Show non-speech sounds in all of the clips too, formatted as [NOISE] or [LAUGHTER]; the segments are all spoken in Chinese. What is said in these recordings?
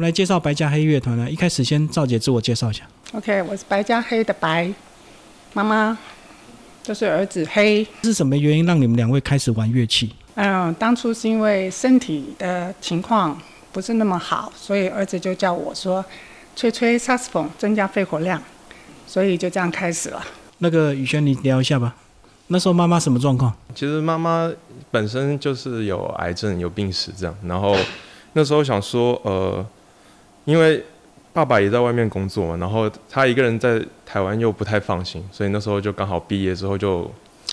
们来介绍白加黑乐团呢。一开始先赵姐自我介绍一下。OK，我是白加黑的白，妈妈，就是儿子黑。是什么原因让你们两位开始玩乐器？嗯，当初是因为身体的情况不是那么好，所以儿子就叫我说吹吹萨克斯风，增加肺活量，所以就这样开始了。那个宇轩，你聊一下吧。那时候妈妈什么状况？其实妈妈本身就是有癌症、有病史这样，然后那时候想说，呃，因为爸爸也在外面工作嘛，然后他一个人在台湾又不太放心，所以那时候就刚好毕业之后就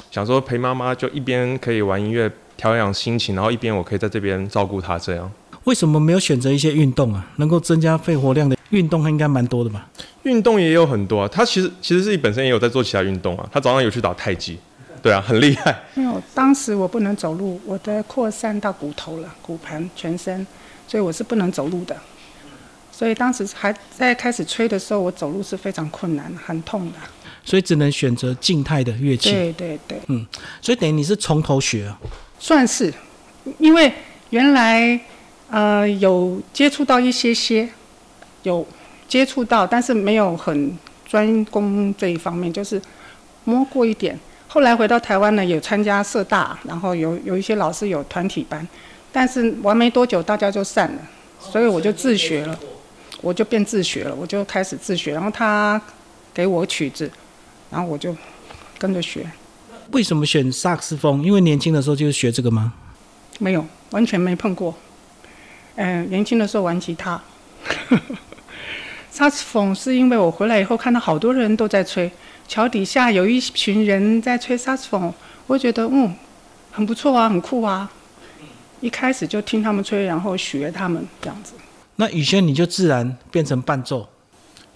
想说陪妈妈，就一边可以玩音乐调养心情，然后一边我可以在这边照顾她这样。为什么没有选择一些运动啊？能够增加肺活量的运动应该蛮多的吧？运动也有很多啊，他其实其实自己本身也有在做其他运动啊，他早上有去打太极，对啊，很厉害。因为我当时我不能走路，我的扩散到骨头了，骨盆全身，所以我是不能走路的。所以当时还在开始吹的时候，我走路是非常困难、很痛的。所以只能选择静态的乐器。对对对，嗯所以等于你是从头学啊。算是，因为原来呃有接触到一些些，有接触到，但是没有很专攻这一方面，就是摸过一点。后来回到台湾呢，有参加社大，然后有有一些老师有团体班，但是玩没多久大家就散了，所以我就自学了，我就变自学了，我就开始自学，然后他给我曲子，然后我就跟着学。为什么选萨克斯风？因为年轻的时候就是学这个吗？没有，完全没碰过。嗯、年轻的时候玩吉他，[LAUGHS] 萨克斯风是因为我回来以后看到好多人都在吹，桥底下有一群人在吹萨克斯风，我觉得嗯很不错啊，很酷啊。一开始就听他们吹，然后学他们这样子。那雨轩你就自然变成伴奏。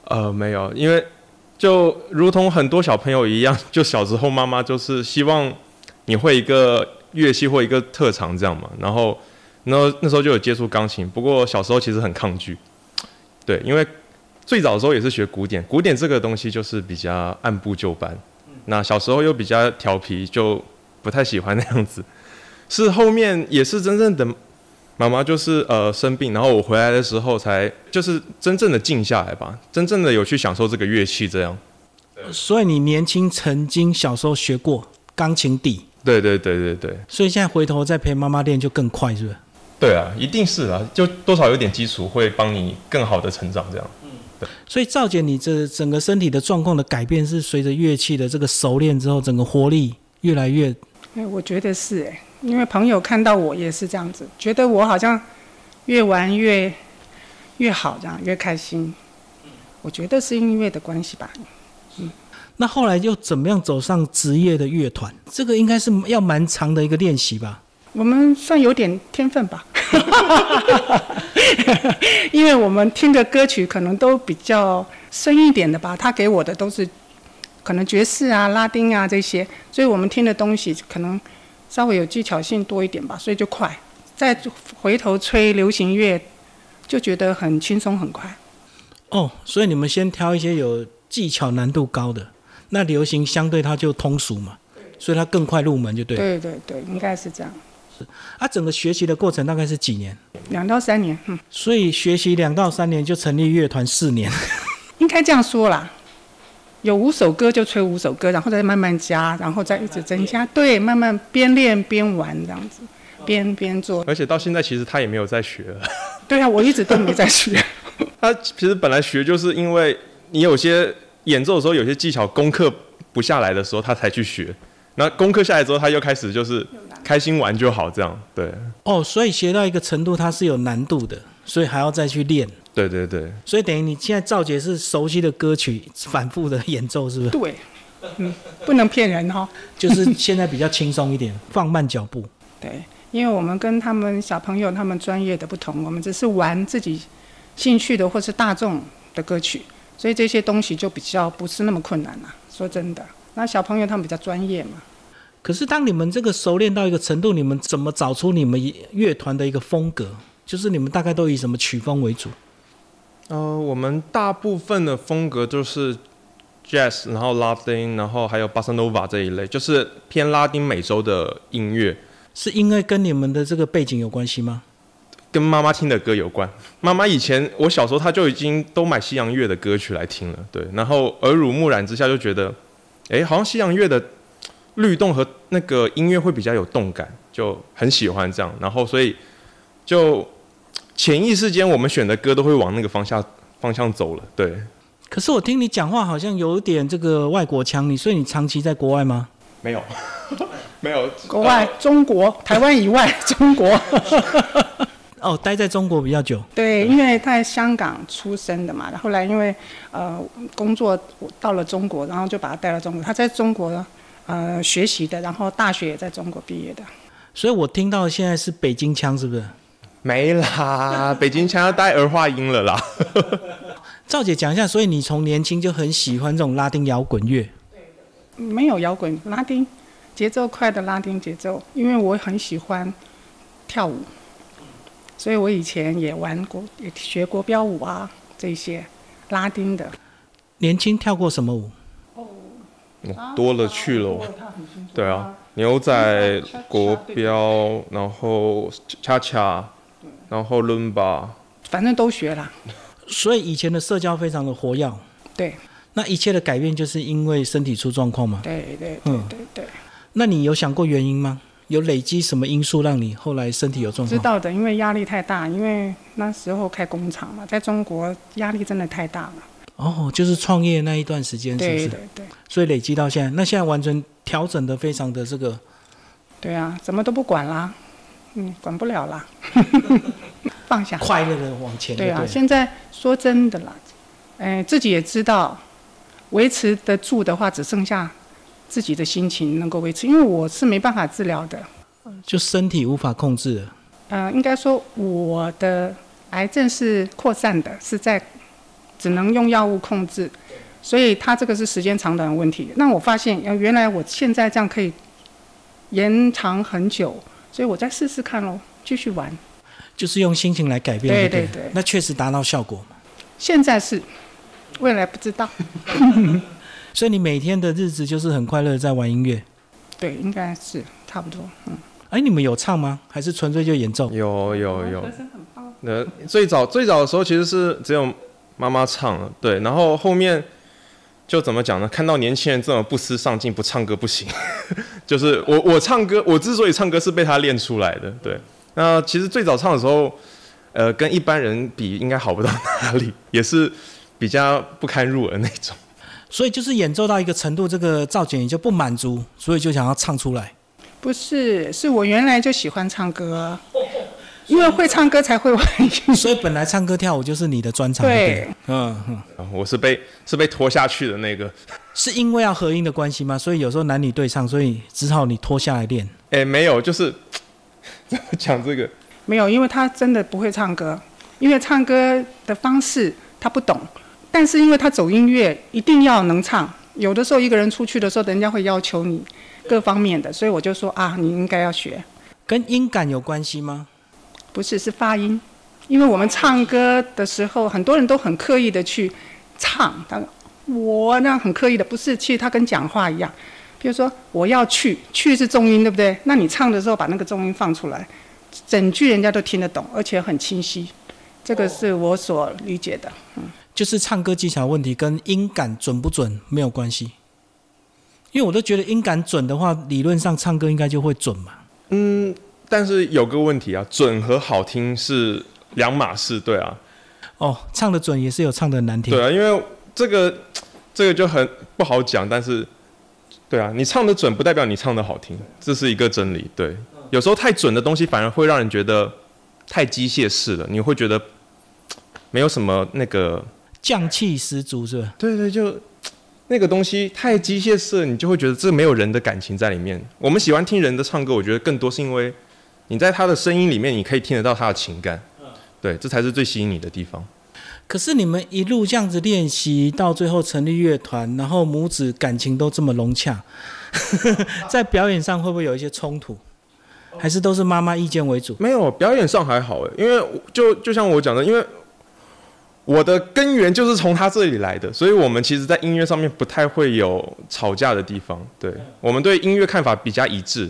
呃，没有，因为就如同很多小朋友一样，就小时候妈妈就是希望你会一个乐器或一个特长这样嘛。然后，然后那时候就有接触钢琴，不过小时候其实很抗拒，对，因为最早的时候也是学古典，古典这个东西就是比较按部就班。那小时候又比较调皮，就不太喜欢那样子。是后面也是真正的妈妈就是呃生病，然后我回来的时候才就是真正的静下来吧，真正的有去享受这个乐器这样。所以你年轻曾经小时候学过钢琴底，对对对对对所以现在回头再陪妈妈练就更快，是不是？对啊，一定是啊，就多少有点基础会帮你更好的成长这样。所以赵姐，你这整个身体的状况的改变是随着乐器的这个熟练之后，整个活力越来越哎，我觉得是哎，因为朋友看到我也是这样子，觉得我好像越玩越越好，这样越开心。我觉得是音乐的关系吧。嗯那后来又怎么样走上职业的乐团？这个应该是要蛮长的一个练习吧？我们算有点天分吧，因为我们听的歌曲可能都比较深一点的吧。他给我的都是可能爵士啊、拉丁啊这些，所以我们听的东西可能稍微有技巧性多一点吧，所以就快。再回头吹流行乐，就觉得很轻松很快。哦，所以你们先挑一些有技巧难度高的，那流行相对它就通俗嘛，所以它更快入门就对了。对对对，应该是这样。是啊，整个学习的过程大概是几年？两到三年，嗯，所以学习两到三年就成立乐团四年。[LAUGHS] 应该这样说啦。有五首歌就吹五首歌，然后再慢慢加，然后再一直增加。对，慢慢边练边玩这样子，边边做。而且到现在其实他也没有在学了，对啊，我一直都没在学。[LAUGHS] 他其实本来学就是因为你有些演奏的时候有些技巧功课不下来的时候，他才去学。那功课下来之后，他又开始就是开心玩就好这样。对哦，所以学到一个程度，它是有难度的，所以还要再去练。对对对，所以等于你现在赵杰是熟悉的歌曲，反复的演奏，是不是？对，嗯，不能骗人哈、就是现在比较轻松一点，放慢脚步。[LAUGHS] 对，因为我们跟他们小朋友他们专业的不同，我们只是玩自己兴趣的或是大众的歌曲，所以这些东西就比较不是那么困难啦、说真的，那小朋友他们比较专业嘛。可是当你们这个熟练到一个程度，你们怎么找出你们乐团的一个风格？就是你们大概都以什么曲风为主？呃，我们大部分的风格就是 jazz，然后拉丁，然后还有巴塞诺瓦这一类，就是偏拉丁美洲的音乐。是因为跟你们的这个背景有关系吗？跟妈妈听的歌有关。妈妈以前我小时候，她就已经都买西洋乐的歌曲来听了，对。然后耳濡目染之下，就觉得，哎，好像西洋乐的律动和那个音乐会比较有动感，就很喜欢这样。然后所以就潜意识间，我们选的歌都会往那个方向方向走了，对。可是我听你讲话好像有点这个外国腔，你所以你长期在国外吗？没有，[LAUGHS] 没有。国外，中国，台湾以外，[LAUGHS] 中国。[LAUGHS] 哦，待在中国比较久。对，因为在香港出生的嘛，然后来因为呃工作到了中国，然后就把他带到中国。他在中国呃学习的，然后大学也在中国毕业的。所以我听到现在是北京腔，是不是？没啦，[LAUGHS] 北京腔要带儿化音了啦。[LAUGHS] 赵姐讲一下，所以你从年轻就很喜欢这种拉丁摇滚乐？没有摇滚，拉丁节奏快的拉丁节奏，因为我很喜欢跳舞，所以我以前也玩过，也学国标舞啊这些拉丁的。年轻跳过什么舞？哦，多了去了。对啊，牛仔、国标，然后恰恰，然后伦巴，反正都学了。所以以前的社交非常的活跃，对。那一切的改变就是因为身体出状况嘛？对对对对对。那你有想过原因吗？有累积什么因素让你后来身体有状况？知道的，因为压力太大，因为那时候开工厂嘛，在中国压力真的太大了。哦，就是创业那一段时间，是不是？对对。所以累积到现在，那现在完全调整的非常的这个。对啊，什么都不管啦，嗯，管不了啦。[LAUGHS] 放下，快乐的往前。对啊，现在说真的啦，哎，自己也知道，维持得住的话，只剩下自己的心情能够维持，因为我是没办法治疗的，就身体无法控制。呃，应该说我的癌症是扩散的，是在只能用药物控制，所以它这个是时间长短的问题。那我发现，原来我现在这样可以延长很久，所以我再试试看喽，继续玩。就是用心情来改变，对对对，那确实达到效果现在是，未来不知道。[LAUGHS] 所以你每天的日子就是很快乐，在玩音乐。对，应该是差不多。嗯。哎，你们有唱吗？还是纯粹就演奏？有有有。歌声很棒。那最早最早的时候其实是只有妈妈唱了，对，然后后面就怎么讲呢？看到年轻人这么不思上进，不唱歌不行。[LAUGHS] 就是我我唱歌，我之所以唱歌是被他练出来的，对。那其实最早唱的时候，呃，跟一般人比应该好不到哪里，[LAUGHS] 也是比较不堪入耳那种。所以就是演奏到一个程度，这个赵姐你就不满足，所以就想要唱出来。不是，是我原来就喜欢唱歌，因为会唱歌才会玩音乐。所以本来唱歌跳舞就是你的专长。对，嗯嗯，我是被是被拖下去的那个。是因为要合音的关系吗？所以有时候男女对唱，所以只好你拖下来练。哎，没有，就是。讲这个没有，因为他真的不会唱歌，因为唱歌的方式他不懂，但是因为他走音乐一定要能唱，有的时候一个人出去的时候，人家会要求你各方面的，所以我就说啊，你应该要学。跟音感有关系吗？不是，是发音，因为我们唱歌的时候，很多人都很刻意的去唱，但我那很刻意的，不是，其实他跟讲话一样。比如说我要去，去是重音，对不对？那你唱的时候把那个重音放出来，整句人家都听得懂，而且很清晰。这个是我所理解的。嗯，就是唱歌技巧问题跟音感准不准没有关系，因为我都觉得音感准的话，理论上唱歌应该就会准嘛。嗯，但是有个问题啊，准和好听是两码事，对啊。哦，唱的准也是有唱的难听。对啊，因为这个这个就很不好讲，但是。对啊，你唱的准不代表你唱的好听，这是一个真理。对，有时候太准的东西反而会让人觉得太机械式了，你会觉得没有什么那个匠气十足，是吧？对对，就那个东西太机械式，你就会觉得这没有人的感情在里面。我们喜欢听人的唱歌，我觉得更多是因为你在他的声音里面，你可以听得到他的情感。对，这才是最吸引你的地方。可是你们一路这样子练习，到最后成立乐团，然后母子感情都这么融洽，[LAUGHS] 在表演上会不会有一些冲突？还是都是妈妈意见为主？没有，表演上还好诶，因为就就像我讲的，因为我的根源就是从他这里来的，所以我们其实，在音乐上面不太会有吵架的地方。对我们对音乐看法比较一致，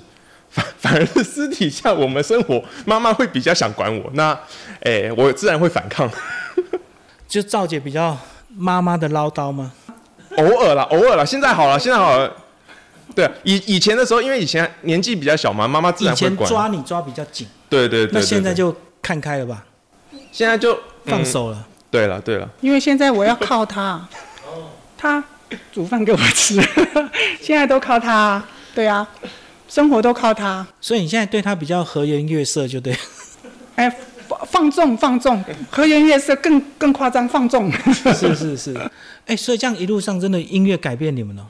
反 [LAUGHS] 反而是私底下我们生活，妈妈会比较想管我，那哎、我自然会反抗。[LAUGHS] 就赵姐比较妈妈的唠叨吗？偶尔啦，偶尔啦，现在好了，现在好了。对啊，以以前的时候，因为以前年纪比较小嘛，妈妈自然会管。抓你抓比较紧，对对对对那现在就看开了吧，现在就嗯放手了。对了对了，因为现在我要靠他，他煮饭给我吃，[LAUGHS] 现在都靠他，对啊，生活都靠他。所以你现在对他比较和颜悦色，就对。[LAUGHS] 哎，放放纵放纵，和颜悦色更更夸张，放纵。[LAUGHS] 是是是，哎、所以这样一路上真的音乐改变你们了。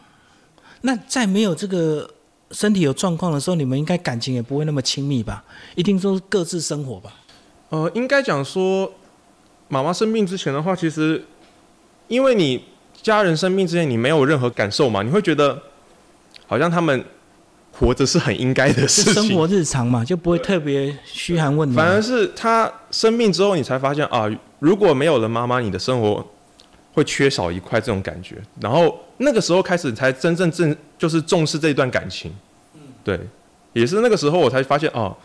那在没有这个身体有状况的时候，你们应该感情也不会那么亲密吧？一定都是各自生活吧？呃，应该讲说，妈妈生病之前的话，其实因为你家人生病之前，你没有任何感受嘛，你会觉得好像他们活着是很应该的事情。生活日常嘛，就不会特别嘘寒问暖。反而是他生病之后，你才发现啊，如果没有了妈妈，你的生活会缺少一块这种感觉。然后那个时候开始，才真正正就是重视这一段感情。对，也是那个时候我才发现哦，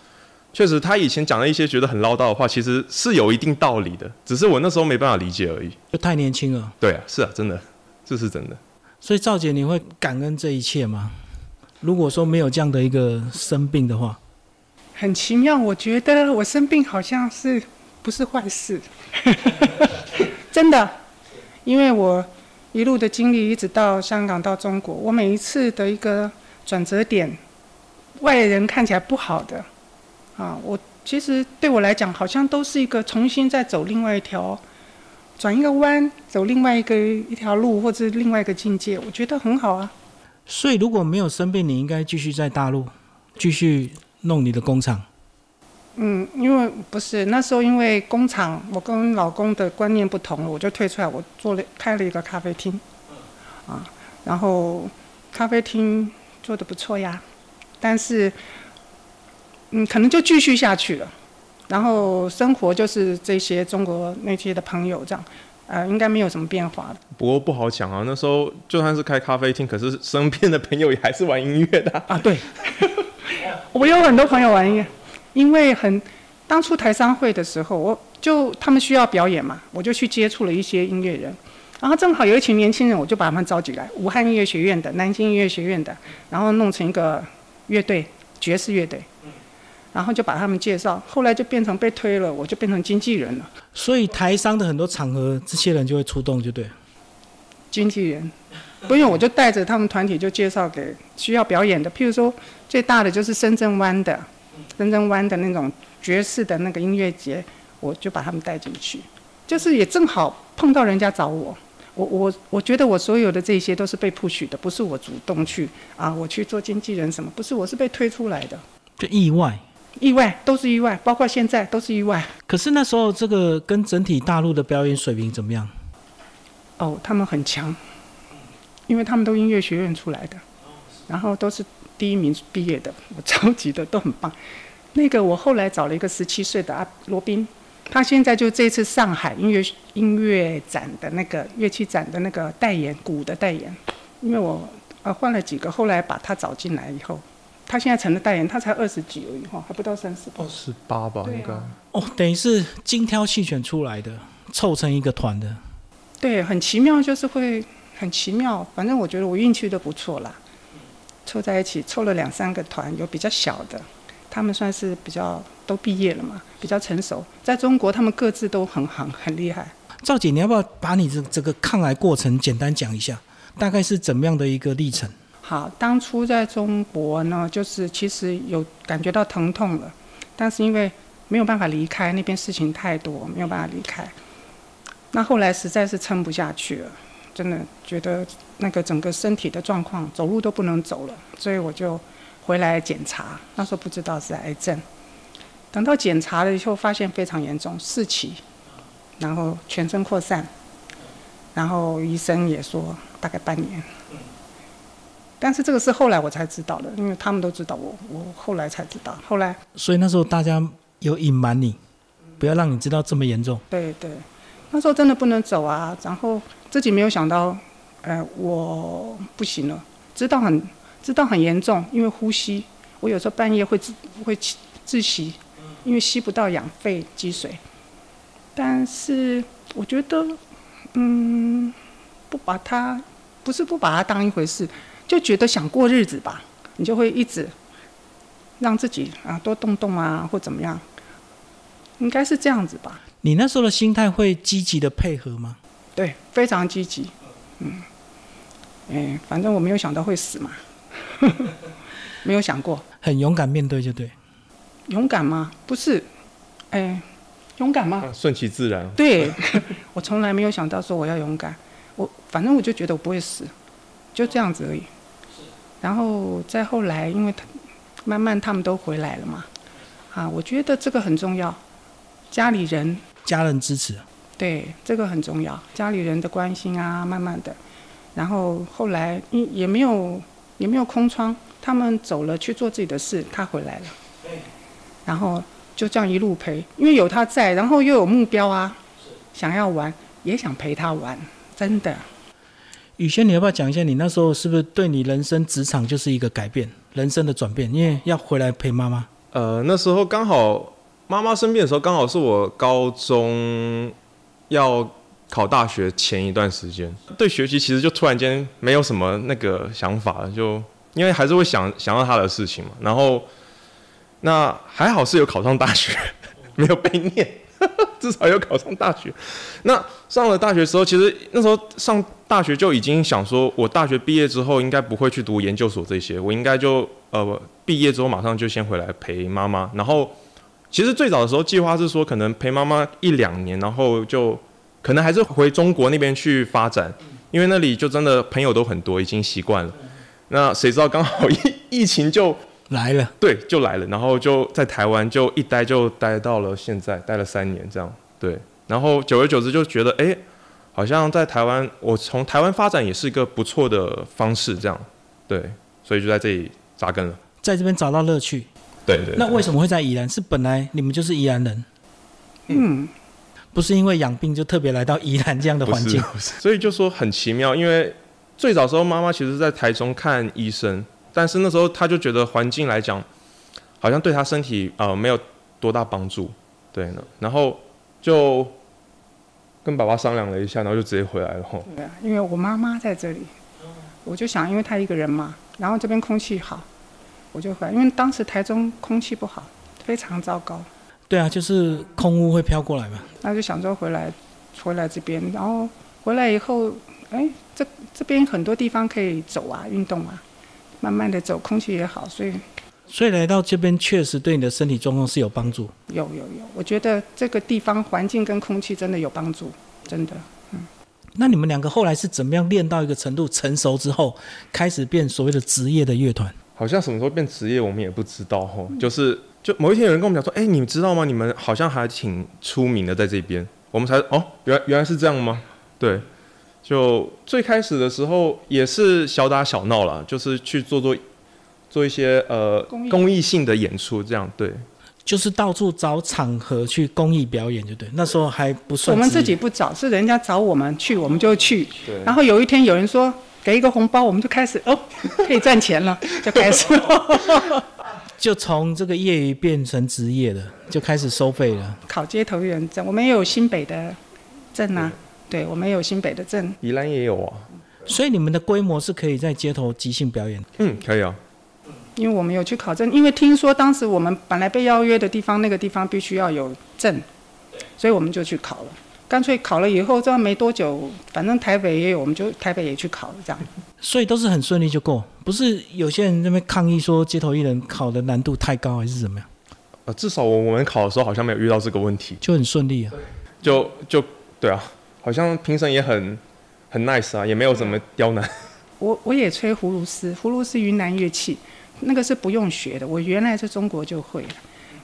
确实他以前讲的一些觉得很唠叨的话，其实是有一定道理的，只是我那时候没办法理解而已。就太年轻了。对啊，是啊，真的，这是真的。所以赵姐，你会感恩这一切吗？如果说没有这样的一个生病的话，很奇妙，我觉得我生病好像是不是坏事，[LAUGHS] 真的，因为我一路的经历，一直到香港到中国，我每一次的一个转折点，外人看起来不好的，啊，我其实对我来讲，好像都是一个重新再走另外一条，转一个弯，走另外一个一条路，或者另外一个境界，我觉得很好啊。所以如果没有生病，你应该继续在大陆继续弄你的工厂。嗯，因为不是那时候，因为工厂，我跟老公的观念不同了，我就退出来，我做了开了一个咖啡厅，啊，然后咖啡厅做的不错呀，但是，嗯，可能就继续下去了，然后生活就是这些中国那些的朋友这样，呃，应该没有什么变化的。不过不好讲啊，那时候就算是开咖啡厅，可是身边的朋友也还是玩音乐的啊、啊。对，[LAUGHS] 我有很多朋友玩音乐，因为很当初台商会的时候，我就他们需要表演嘛，我就去接触了一些音乐人，然后正好有一群年轻人，我就把他们召集来，武汉音乐学院的、南京音乐学院的，然后弄成一个乐队，爵士乐队，然后就把他们介绍，后来就变成被推了，我就变成经纪人了，所以台商的很多场合，这些人就会出动，就对。经纪人。不用，我就带着他们团体就介绍给需要表演的，譬如说最大的就是深圳湾的，深圳湾的那种爵士的那个音乐节，我就把他们带进去，就是也正好碰到人家找我，我我我觉得我所有的这些都是被 push 的，不是我主动去啊，我去做经纪人什么，不是，我是被推出来的，就意外。意外都是意外，包括现在都是意外。可是那时候这个跟整体大陆的表演水平怎么样？哦，他们很强，因为他们都音乐学院出来的，然后都是第一名毕业的，我超级的都很棒。那个我后来找了一个十七岁的阿罗宾，他现在就这次上海音乐音乐展的那个乐器展的那个代言鼓的代言，因为我呃换了几个，后来把他找进来以后，他现在成了代言，他才二十几而已哈，还不到三十。二十八吧，啊应该。哦，等于是精挑细选出来的，凑成一个团的。对，很奇妙，就是会很奇妙。反正我觉得我运气都不错啦，凑在一起凑了两三个团，有比较小的，他们算是比较都毕业了嘛，比较成熟。在中国，他们各自都很很很厉害。赵姐，你要不要把你这这个抗癌过程简单讲一下？大概是怎么样的一个历程？好，当初在中国呢，就是其实有感觉到疼痛了，但是因为没有办法离开那边，事情太多，没有办法离开。那后来实在是撑不下去了，真的觉得那个整个身体的状况，走路都不能走了，所以我就回来检查。那时候不知道是癌症，等到检查了以后，发现非常严重，四期，然后全身扩散，然后医生也说大概半年。但是这个是后来我才知道的，因为他们都知道我，我后来才知道。后来，所以那时候大家有隐瞒你，不要让你知道这么严重。对对，那时候真的不能走啊。然后自己没有想到，呃，我不行了，知道很知道很严重，因为呼吸我有时候半夜会自会气窒息，因为吸不到氧肺积水。但是我觉得，嗯，不把它不是不把它当一回事，就觉得想过日子吧，你就会一直让自己啊多动动啊，或怎么样，应该是这样子吧。你那时候的心态会积极的配合吗？对，非常积极。嗯，哎，反正我没有想到会死嘛，[LAUGHS] 没有想过。很勇敢面对就对。勇敢吗？不是，哎，勇敢吗？啊顺其自然。对，[LAUGHS] 我从来没有想到说我要勇敢。我反正我就觉得我不会死，就这样子而已。然后再后来，因为他慢慢他们都回来了嘛，啊，我觉得这个很重要，家里人。家人支持，对这个很重要，家里人的关心啊，慢慢的，然后后来也也没有也没有空窗，他们走了去做自己的事，他回来了，然后就这样一路陪，因为有他在，然后又有目标啊，想要玩，也想陪他玩，真的。宇轩，你要不要讲一下，你那时候是不是对你人生职场就是一个改变，人生的转变？因为要回来陪妈妈。呃，那时候刚好妈妈生病的时候，刚好是我高中要考大学前一段时间，对学习其实就突然间没有什么那个想法了，就因为还是会想想到他的事情嘛。然后那还好是有考上大学，[LAUGHS] 没有被念，[LAUGHS] 至少要考上大学。那上了大学之后，其实那时候上大学就已经想说，我大学毕业之后应该不会去读研究所这些，我应该就呃毕业之后马上就先回来陪妈妈。然后其实最早的时候计划是说，可能陪妈妈一两年，然后就可能还是回中国那边去发展，因为那里就真的朋友都很多，已经习惯了。那谁知道刚好疫 [LAUGHS] 疫情就来了，对就来了，然后就在台湾就一待就待到了现在，待了三年这样。对，然后久而久之就觉得，哎，好像在台湾，我从台湾发展也是一个不错的方式，这样。对，所以就在这里扎根了。在这边找到乐趣。对对那为什么会在宜兰？是本来你们就是宜兰人，嗯，不是因为养病就特别来到宜兰这样的环境。所以就说很奇妙，因为最早时候妈妈其实在台中看医生，但是那时候他就觉得环境来讲，好像对他身体呃没有多大帮助，对呢，然后就跟爸爸商量了一下，然后就直接回来了吼。对啊，因为我妈妈在这里，我就想，因为她一个人嘛，然后这边空气好，我就回来。因为当时台中空气不好，非常糟糕，对啊，就是空污会飘过来嘛。那就想说回来，回来这边，然后回来以后，哎，这这边很多地方可以走啊，运动啊，慢慢的走，空气也好，所以所以来到这边确实对你的身体状况是有帮助。有有有，我觉得这个地方环境跟空气真的有帮助，真的。嗯那你们两个后来是怎么样练到一个程度成熟之后，开始变所谓的职业的乐团？好像什么时候变职业，我们也不知道吼。就是就某一天有人跟我们讲说，哎、你们知道吗？你们好像还挺出名的在这边。我们才哦，原来原来是这样吗？对，就最开始的时候也是小打小闹啦，就是去做做做一些呃公益性的演出，这样对。就是到处找场合去公益表演，就对。那时候还不算我们自己不找，是人家找我们去，我们就去。对然后有一天有人说给一个红包，我们就开始哦，[LAUGHS] 可以赚钱了，就开始。[LAUGHS] 就从这个业余变成职业了，就开始收费了。考街头艺人证，我们也有新北的证啊，对，我们有新北的证。宜兰也有啊，所以你们的规模是可以在街头即兴表演。嗯，可以啊。因为我们有去考证，因为听说当时我们本来被邀约的地方，那个地方必须要有证，所以我们就去考了。干脆考了以后，这样没多久，反正台北也有，我们就台北也去考了，这样。所以都是很顺利就过，不是有些人那边抗议说街头艺人考的难度太高还是怎么样，呃，至少我我们考的时候好像没有遇到这个问题，就很顺利啊。就就对啊，好像评审也很很 nice 啊，也没有怎么刁难。[LAUGHS] 我我也吹葫芦丝，葫芦丝云南乐器，那个是不用学的，我原来在中国就会了。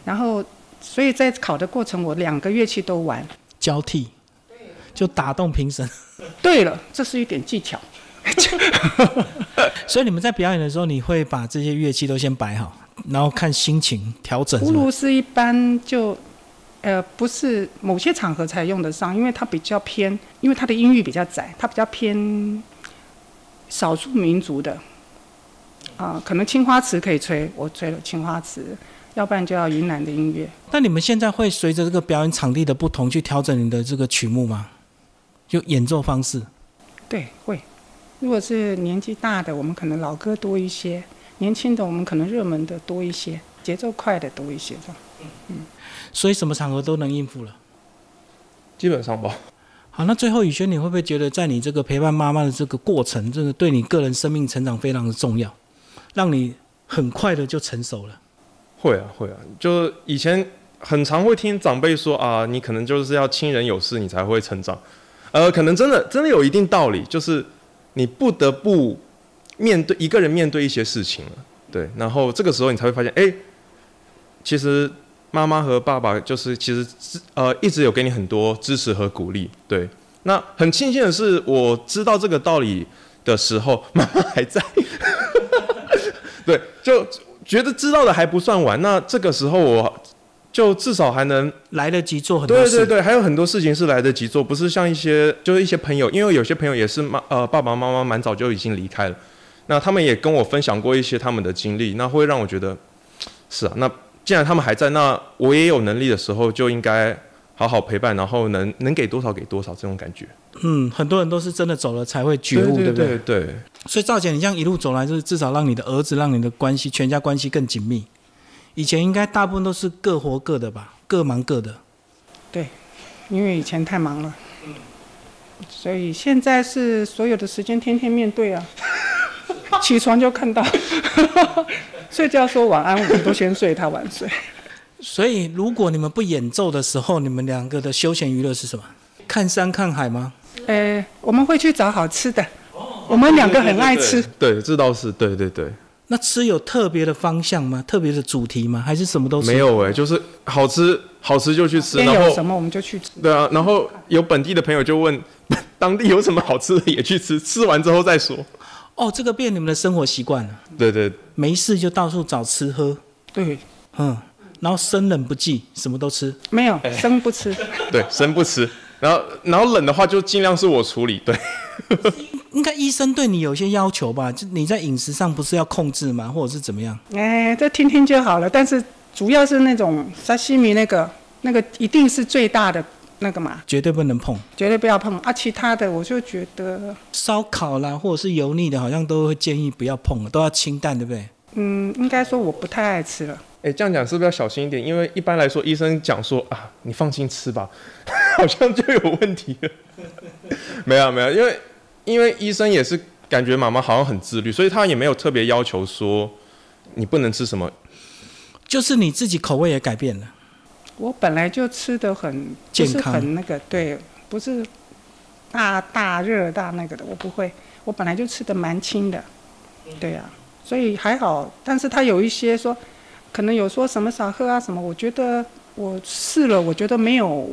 然后，所以在考的过程，我两个乐器都玩。交替，就打动评审。[LAUGHS] 对了，这是一点技巧。[LAUGHS] 所以你们在表演的时候，你会把这些乐器都先摆好，然后看心情调整。葫芦丝一般就，呃，不是某些场合才用得上，因为它比较偏，因为它的音域比较窄，它比较偏少数民族的啊、可能青花瓷可以吹，我吹了青花瓷，要不然就要云南的音乐。那你们现在会随着这个表演场地的不同去调整你的这个曲目吗？就演奏方式。对，会。如果是年纪大的，我们可能老歌多一些；年轻的，我们可能热门的多一些，节奏快的多一些，这样。所以什么场合都能应付了。基本上吧。好，那最后宇轩，你会不会觉得在你这个陪伴妈妈的这个过程，真的对你个人生命成长非常的重要，让你很快的就成熟了？会啊，会啊，就以前很常会听长辈说啊，你可能就是要亲人有事，你才会成长。呃，可能真的真的有一定道理，就是你不得不面对一个人面对一些事情了，对，然后这个时候你才会发现，哎，其实妈妈和爸爸就是其实呃一直有给你很多支持和鼓励，对。那很庆幸的是，我知道这个道理的时候，[LAUGHS] 妈妈还在，对，就觉得知道的还不算晚。那这个时候我就至少还能来得及做很多事。对对对，还有很多事情是来得及做，不是像一些就是一些朋友，因为有些朋友也是妈呃爸爸妈妈蛮早就已经离开了，那他们也跟我分享过一些他们的经历，那会让我觉得是啊，那既然他们还在，那我也有能力的时候就应该好好陪伴，然后能能给多少给多少这种感觉。嗯，很多人都是真的走了才会觉悟，对不对？对对，所以赵姐，你这样一路走来，就是至少让你的儿子、让你的关系、全家关系更紧密。以前应该大部分都是各活各的吧，各忙各的。对因为以前太忙了，所以现在是所有的时间天天面对啊，起床就看到，睡觉说晚安，我们都先睡，他晚睡。所以如果你们不演奏的时候，你们两个的休闲娱乐是什么？看山看海吗？呃，我们会去找好吃的，我们两个很爱吃。对，这倒是对对对，那吃有特别的方向吗？特别的主题吗？还是什么都吃？没有哎、就是好吃好吃就去吃，边然后有什么我们就去吃。对啊，然后有本地的朋友就问 [LAUGHS] 当地有什么好吃的也去吃，吃完之后再说。哦，这个变你们的生活习惯了，对对没事就到处找吃喝，对，嗯，然后生冷不忌，什么都吃。没有生不吃。[LAUGHS] 对，生不吃，然后然后冷的话就尽量是我处理。对，[LAUGHS] 应该医生对你有些要求吧？就你在饮食上不是要控制吗？或者是怎么样？哎，这听听就好了。但是主要是那种沙西米那个那个一定是最大的那个嘛，绝对不能碰。绝对不要碰啊。其他的我就觉得，烧烤啦，或者是油腻的，好像都会建议不要碰，都要清淡，对不对？嗯，应该说我不太爱吃了。哎，这样讲是不是要小心一点？因为一般来说，医生讲说啊，你放心吃吧，[LAUGHS] 好像就有问题了。[LAUGHS] 没有没有，因为因为医生也是感觉妈妈好像很自律，所以他也没有特别要求说你不能吃什么。就是你自己口味也改变了。我本来就吃的很不是健康很那个，对，不是大大热大那个的，我不会。我本来就吃的蛮轻的，对呀、所以还好。但是他有一些说，可能有说什么少喝啊什么，我觉得我试了，我觉得没有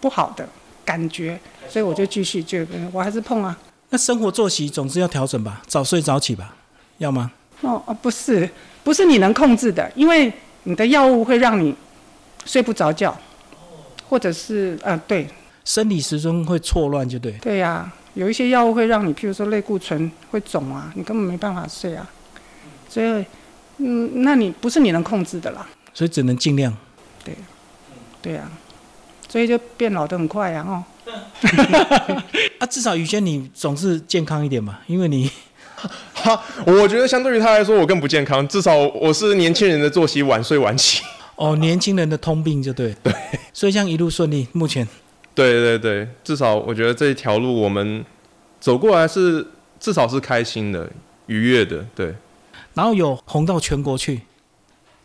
不好的感觉，所以我就继续就我还是碰啊。那生活作息总是要调整吧，早睡早起吧，要吗？哦哦，不是，不是你能控制的，因为你的药物会让你睡不着觉，或者是呃，对生理时钟会错乱，就对。对呀、有一些药物会让你，譬如说类固醇会肿啊，你根本没办法睡啊，所以嗯，那你不是你能控制的啦，所以只能尽量。对对呀、所以就变老得很快呀、哦。[LAUGHS] 啊，至少宇轩你总是健康一点嘛，因为你 [LAUGHS] 哈，我觉得相对于他来说，我更不健康。至少我是年轻人的作息，晚睡晚起。哦年轻人的通病就对。对。所以这样一路顺利，目前对对对，至少我觉得这一条路我们走过来是至少是开心的、愉悦的。对，然后有红到全国去，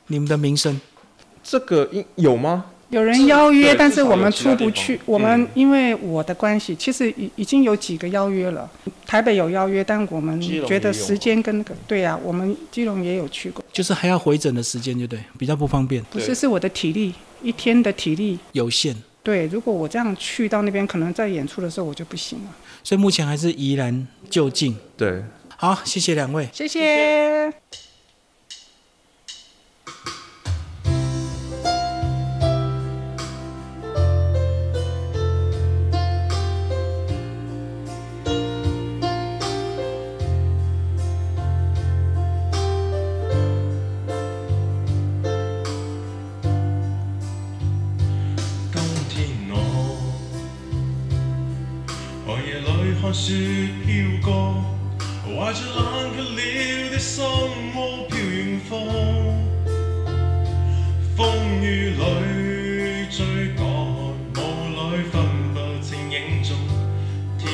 你们的名声这个应有吗？有人邀约，但是我们出不去。我们嗯因为我的关系，其实已已经有几个邀约了。台北有邀约，但我们觉得时间跟那个对呀、我们基隆也有去过。就是还要回诊的时间，就对，比较不方便，不是，是我的体力，一天的体力。有限。对，如果我这样去到那边，可能在演出的时候我就不行了。所以目前还是宜兰就近。对，好，谢谢两位。谢谢。雪飄過，懷着冷卻了的心窩漂遠方，風雨裏追趕，霧裏分不清影蹤，天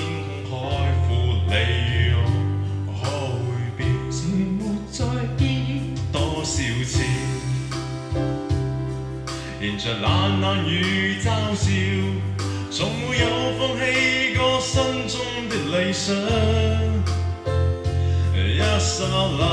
空海闊離岸，可會變成沒再見？多少次，迎着冷冷雨嘲笑，從沒有。listen. Yes, I.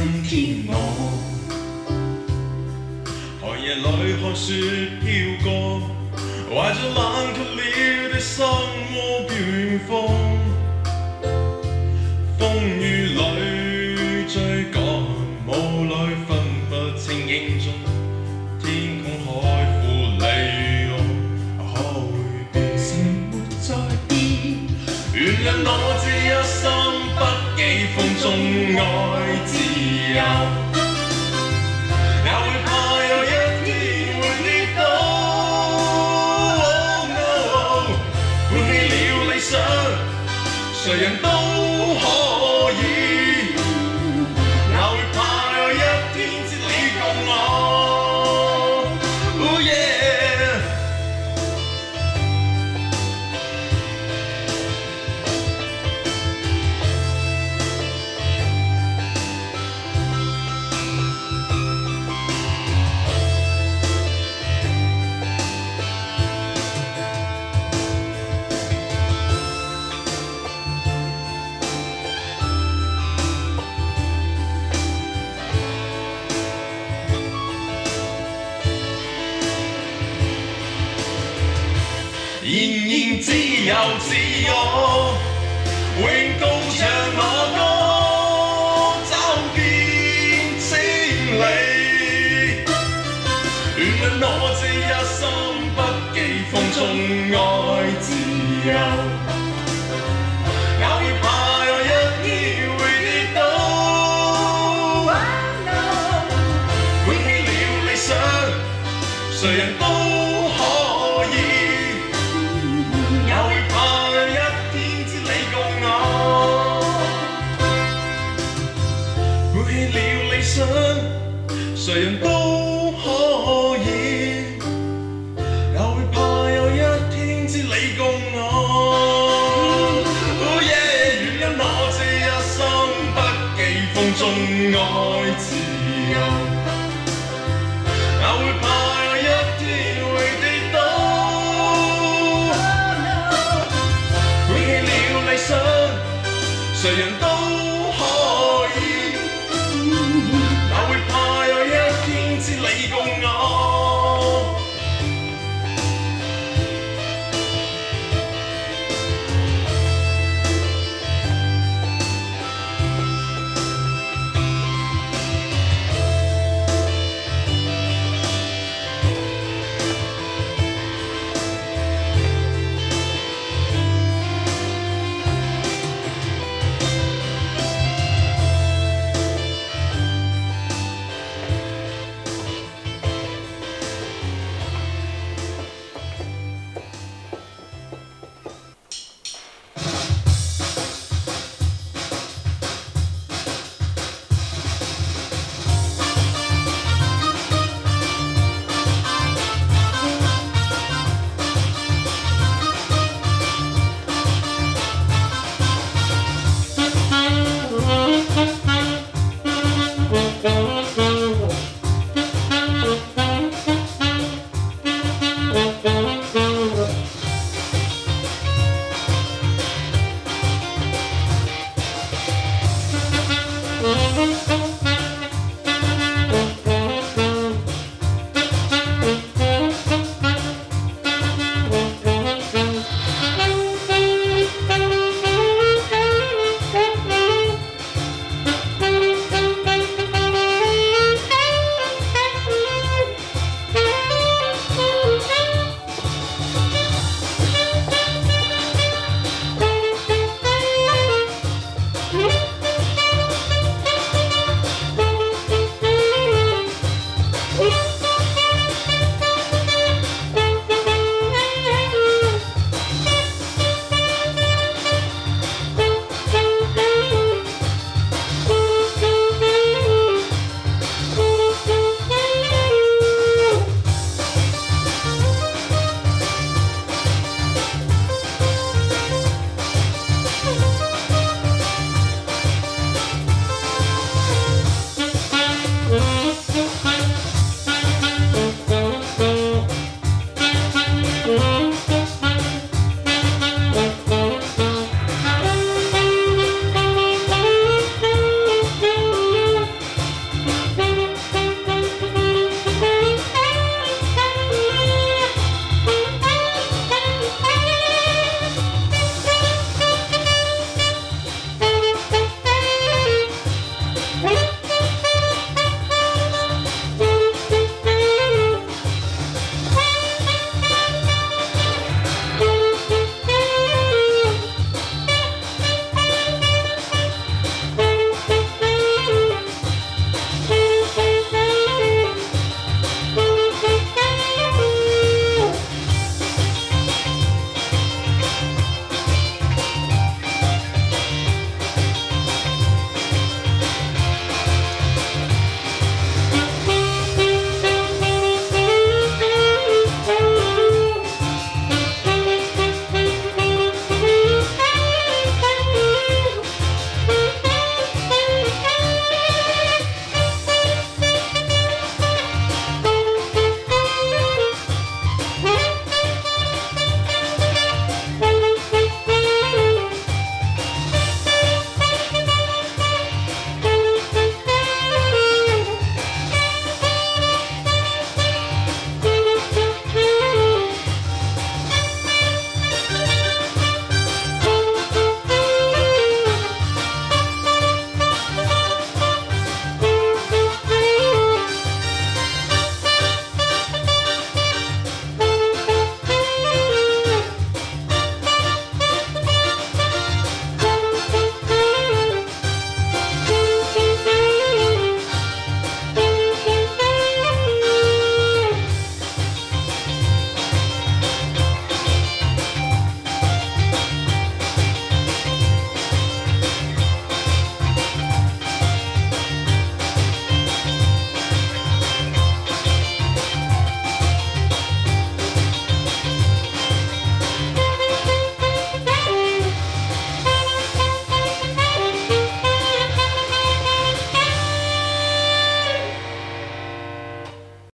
今天我寒夜里看雪飘过怀着冷却了的心窝飘远方自由，永高唱我歌，走遍千里。原谅我这一生不羁放纵爱自由。